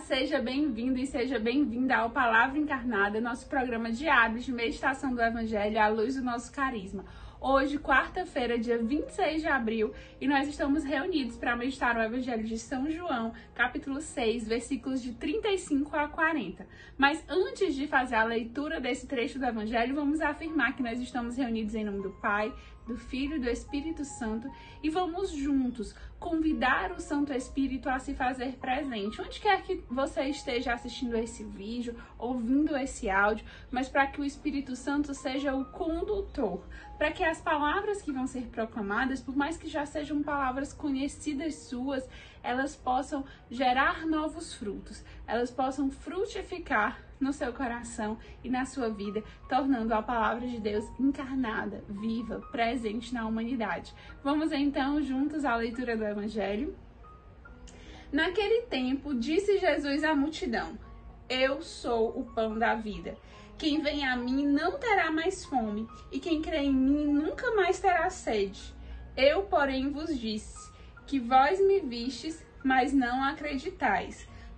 Seja bem-vindo e seja bem-vinda ao Palavra Encarnada, nosso programa diário de meditação do Evangelho à luz do nosso carisma. Hoje, quarta-feira, dia 26 de abril, e nós estamos reunidos para meditar o Evangelho de São João, capítulo 6, versículos de 35 a 40. Mas antes de fazer a leitura desse trecho do Evangelho, vamos afirmar que nós estamos reunidos em nome do Pai, do Filho e do Espírito Santo e vamos juntos convidar o Santo Espírito a se fazer presente. Onde quer que você esteja assistindo esse vídeo, ouvindo esse áudio, mas para que o Espírito Santo seja o condutor, para que as palavras que vão ser proclamadas, por mais que já sejam palavras conhecidas suas, elas possam gerar novos frutos, elas possam frutificar no seu coração e na sua vida, tornando a palavra de Deus encarnada, viva, presente na humanidade. Vamos então juntos à leitura do Evangelho. Naquele tempo, disse Jesus à multidão: Eu sou o pão da vida. Quem vem a mim não terá mais fome, e quem crê em mim nunca mais terá sede. Eu, porém, vos disse que vós me vistes, mas não acreditais.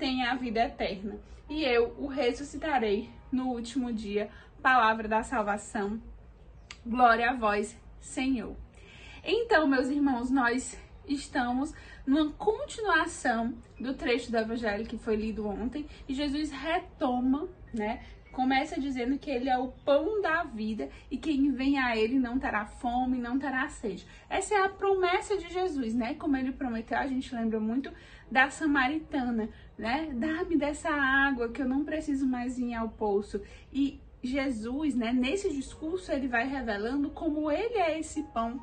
tenha a vida eterna e eu o ressuscitarei no último dia. Palavra da salvação. Glória a vós, Senhor. Então, meus irmãos, nós estamos numa continuação do trecho do evangelho que foi lido ontem e Jesus retoma, né? Começa dizendo que ele é o pão da vida e quem vem a ele não terá fome, não terá sede. Essa é a promessa de Jesus, né? Como ele prometeu, a gente lembra muito da samaritana, né? Dá-me dessa água que eu não preciso mais ir ao poço. E Jesus, né, nesse discurso, ele vai revelando como ele é esse pão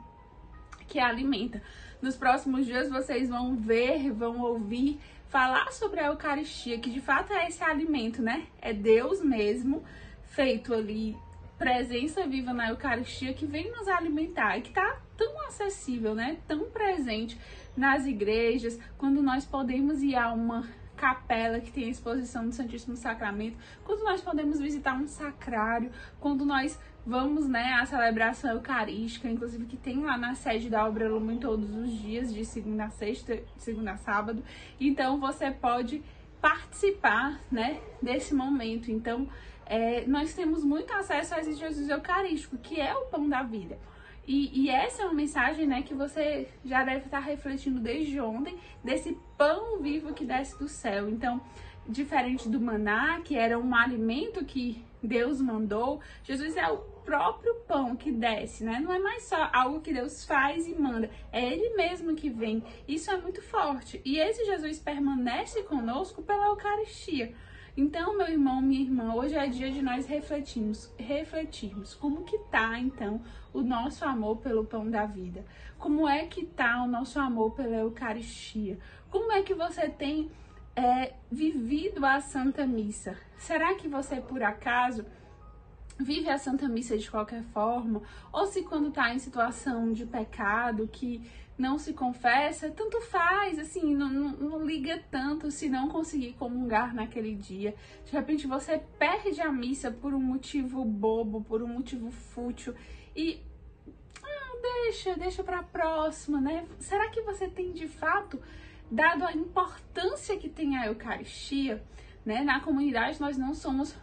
que alimenta. Nos próximos dias vocês vão ver, vão ouvir falar sobre a Eucaristia, que de fato é esse alimento, né? É Deus mesmo feito ali, presença viva na Eucaristia que vem nos alimentar e que tá tão acessível, né? Tão presente nas igrejas, quando nós podemos ir a uma capela que tem a exposição do Santíssimo Sacramento, quando nós podemos visitar um sacrário, quando nós vamos, né, à celebração eucarística, inclusive que tem lá na sede da Obra Lumen todos os dias, de segunda a sexta, segunda a sábado. Então você pode participar, né, desse momento. Então, é, nós temos muito acesso a esse Jesus Eucarístico, que é o pão da vida. E, e, essa é uma mensagem né, que você já deve estar refletindo desde ontem, desse pão vivo que desce do céu. Então, diferente do maná, que era um alimento que Deus mandou, Jesus é o próprio pão que desce, né? Não é mais só algo que Deus faz e manda, é Ele mesmo que vem. Isso é muito forte. E esse Jesus permanece conosco pela Eucaristia. Então, meu irmão, minha irmã, hoje é dia de nós refletirmos, refletirmos como que tá, então, o nosso amor pelo pão da vida. Como é que tá o nosso amor pela Eucaristia? Como é que você tem é, vivido a Santa Missa? Será que você, por acaso, vive a Santa Missa de qualquer forma? Ou se quando tá em situação de pecado, que não se confessa, tanto faz, assim, não, não, não, liga tanto se não conseguir comungar naquele dia. De repente você perde a missa por um motivo bobo, por um motivo fútil e ah, deixa, deixa para próxima, né? Será que você tem de fato dado a importância que tem a Eucaristia, né? Na comunidade nós não somos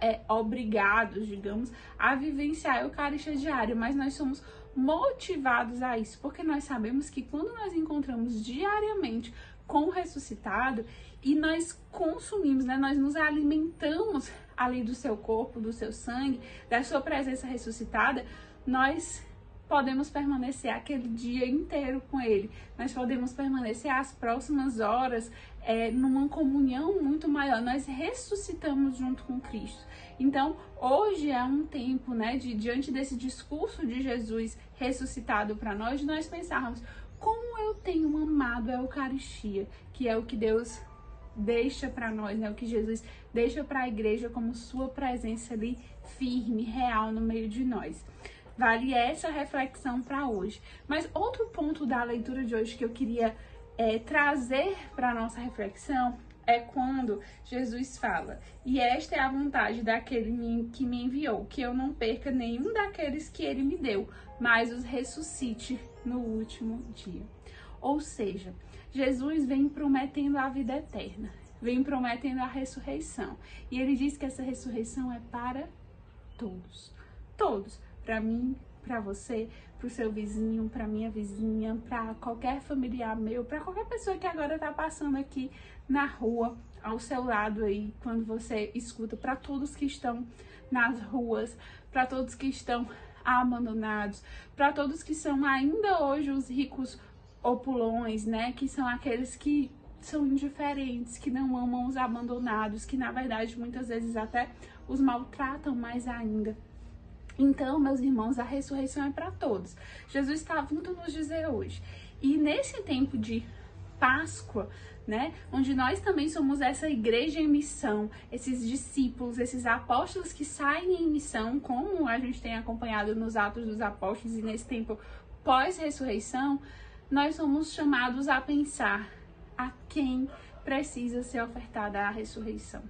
é, obrigados, digamos, a vivenciar a Eucaristia diária, mas nós somos motivados a isso, porque nós sabemos que quando nós encontramos diariamente com o ressuscitado e nós consumimos, né, nós nos alimentamos ali do seu corpo, do seu sangue, da sua presença ressuscitada, nós podemos permanecer aquele dia inteiro com Ele. Nós podemos permanecer as próximas horas é, numa comunhão muito maior. Nós ressuscitamos junto com Cristo. Então, hoje é um tempo, né, de diante desse discurso de Jesus ressuscitado para nós, nós pensarmos como eu tenho amado a Eucaristia, que é o que Deus deixa para nós, né? O que Jesus deixa para a igreja como sua presença ali firme, real no meio de nós. Vale essa reflexão para hoje. Mas outro ponto da leitura de hoje que eu queria é, trazer para nossa reflexão é quando Jesus fala: E esta é a vontade daquele que me enviou, que eu não perca nenhum daqueles que ele me deu, mas os ressuscite no último dia. Ou seja, Jesus vem prometendo a vida eterna, vem prometendo a ressurreição. E ele diz que essa ressurreição é para todos. Todos. Para mim, para você, para o seu vizinho, para minha vizinha, para qualquer familiar meu, para qualquer pessoa que agora está passando aqui na rua, ao seu lado aí, quando você escuta, para todos que estão nas ruas, para todos que estão abandonados, para todos que são ainda hoje os ricos opulões, né, que são aqueles que são indiferentes, que não amam os abandonados, que na verdade muitas vezes até os maltratam mais ainda. Então, meus irmãos, a ressurreição é para todos. Jesus está vindo nos dizer hoje. E nesse tempo de Páscoa, né, onde nós também somos essa igreja em missão, esses discípulos, esses apóstolos que saem em missão, como a gente tem acompanhado nos Atos dos Apóstolos e nesse tempo pós-ressurreição, nós somos chamados a pensar a quem precisa ser ofertada a ressurreição.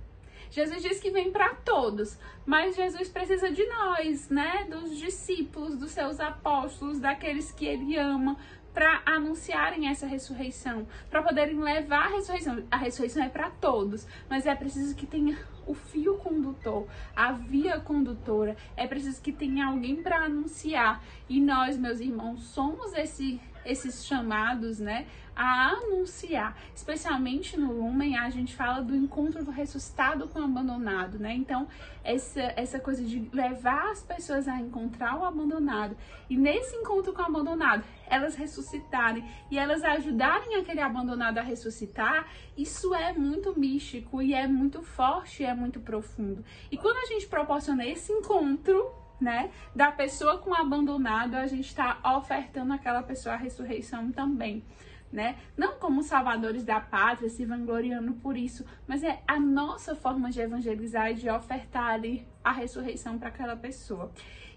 Jesus diz que vem para todos, mas Jesus precisa de nós, né? Dos discípulos, dos seus apóstolos, daqueles que ele ama, para anunciarem essa ressurreição, para poderem levar a ressurreição. A ressurreição é para todos, mas é preciso que tenha o fio condutor, a via condutora. É preciso que tenha alguém para anunciar. E nós, meus irmãos, somos esse esses chamados, né, a anunciar. Especialmente no Lumen, a gente fala do encontro do ressuscitado com o abandonado, né? Então, essa, essa coisa de levar as pessoas a encontrar o abandonado e nesse encontro com o abandonado, elas ressuscitarem e elas ajudarem aquele abandonado a ressuscitar, isso é muito místico e é muito forte, é muito profundo. E quando a gente proporciona esse encontro, né, da pessoa com abandonado, a gente está ofertando aquela pessoa a ressurreição também. Né? Não como salvadores da pátria, se vangloriando por isso, mas é a nossa forma de evangelizar e de ofertar ali a ressurreição para aquela pessoa.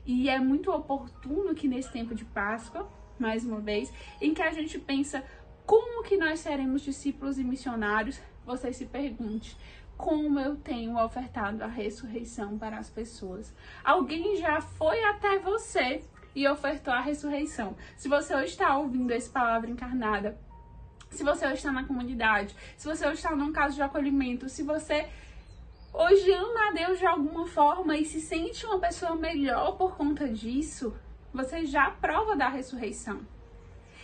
E é muito oportuno que nesse tempo de Páscoa, mais uma vez, em que a gente pensa como que nós seremos discípulos e missionários, você se pergunte, como eu tenho ofertado a ressurreição para as pessoas. Alguém já foi até você e ofertou a ressurreição. Se você hoje está ouvindo essa palavra encarnada, se você hoje está na comunidade, se você hoje está num caso de acolhimento, se você hoje ama a Deus de alguma forma e se sente uma pessoa melhor por conta disso, você já prova da ressurreição.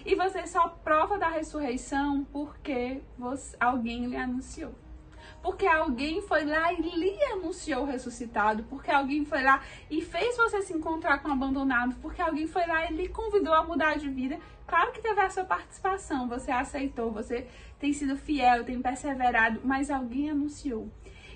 E você só prova da ressurreição porque você, alguém lhe anunciou porque alguém foi lá e lhe anunciou o ressuscitado, porque alguém foi lá e fez você se encontrar com o abandonado, porque alguém foi lá e lhe convidou a mudar de vida. Claro que teve a sua participação, você aceitou, você tem sido fiel, tem perseverado, mas alguém anunciou.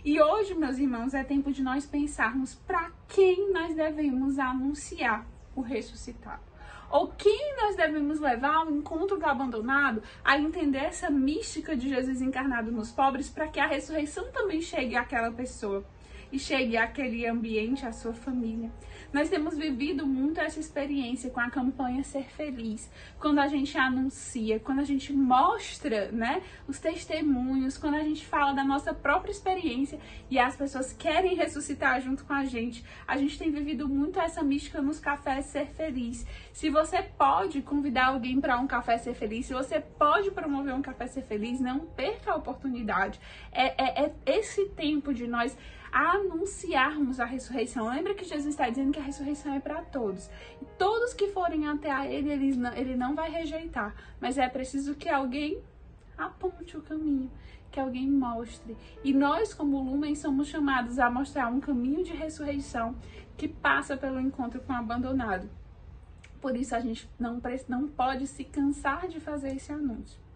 E hoje, meus irmãos, é tempo de nós pensarmos para quem nós devemos anunciar o ressuscitado ou quem nós devemos levar ao encontro do abandonado a entender essa mística de Jesus encarnado nos pobres para que a ressurreição também chegue àquela pessoa e chegue àquele ambiente, à sua família. Nós temos vivido muito essa experiência com a campanha Ser Feliz, quando a gente anuncia, quando a gente mostra, né, os testemunhos, quando a gente fala da nossa própria experiência e as pessoas querem ressuscitar junto com a gente. A gente tem vivido muito essa mística nos cafés Ser Feliz. Se você pode convidar alguém para um café Ser Feliz, se você pode promover um café Ser Feliz, não perca a oportunidade. É, é, é esse tempo de nós anunciarmos a ressurreição. Lembra que Jesus está dizendo que a ressurreição é para todos. E todos que forem até a ele, ele não, ele não vai rejeitar. Mas é preciso que alguém aponte o caminho, que alguém mostre. E nós, como Lumen, somos chamados a mostrar um caminho de ressurreição que passa pelo encontro com o abandonado. Por isso a gente não, não pode se cansar de fazer esse anúncio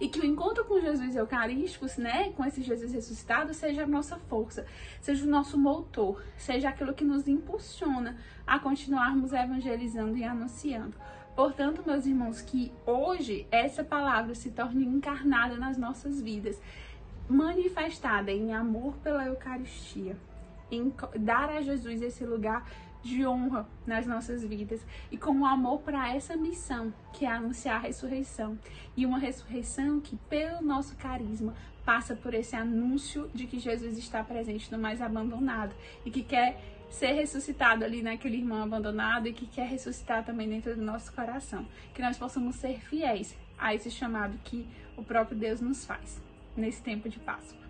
e que o encontro com Jesus Eucarístico, né, com esse Jesus ressuscitado, seja a nossa força, seja o nosso motor, seja aquilo que nos impulsiona a continuarmos evangelizando e anunciando. Portanto, meus irmãos, que hoje essa palavra se torne encarnada nas nossas vidas manifestada em amor pela Eucaristia, em dar a Jesus esse lugar de honra nas nossas vidas e com o amor para essa missão, que é anunciar a ressurreição. E uma ressurreição que, pelo nosso carisma, passa por esse anúncio de que Jesus está presente no mais abandonado e que quer ser ressuscitado ali naquele irmão abandonado e que quer ressuscitar também dentro do nosso coração. Que nós possamos ser fiéis a esse chamado que o próprio Deus nos faz nesse tempo de Páscoa.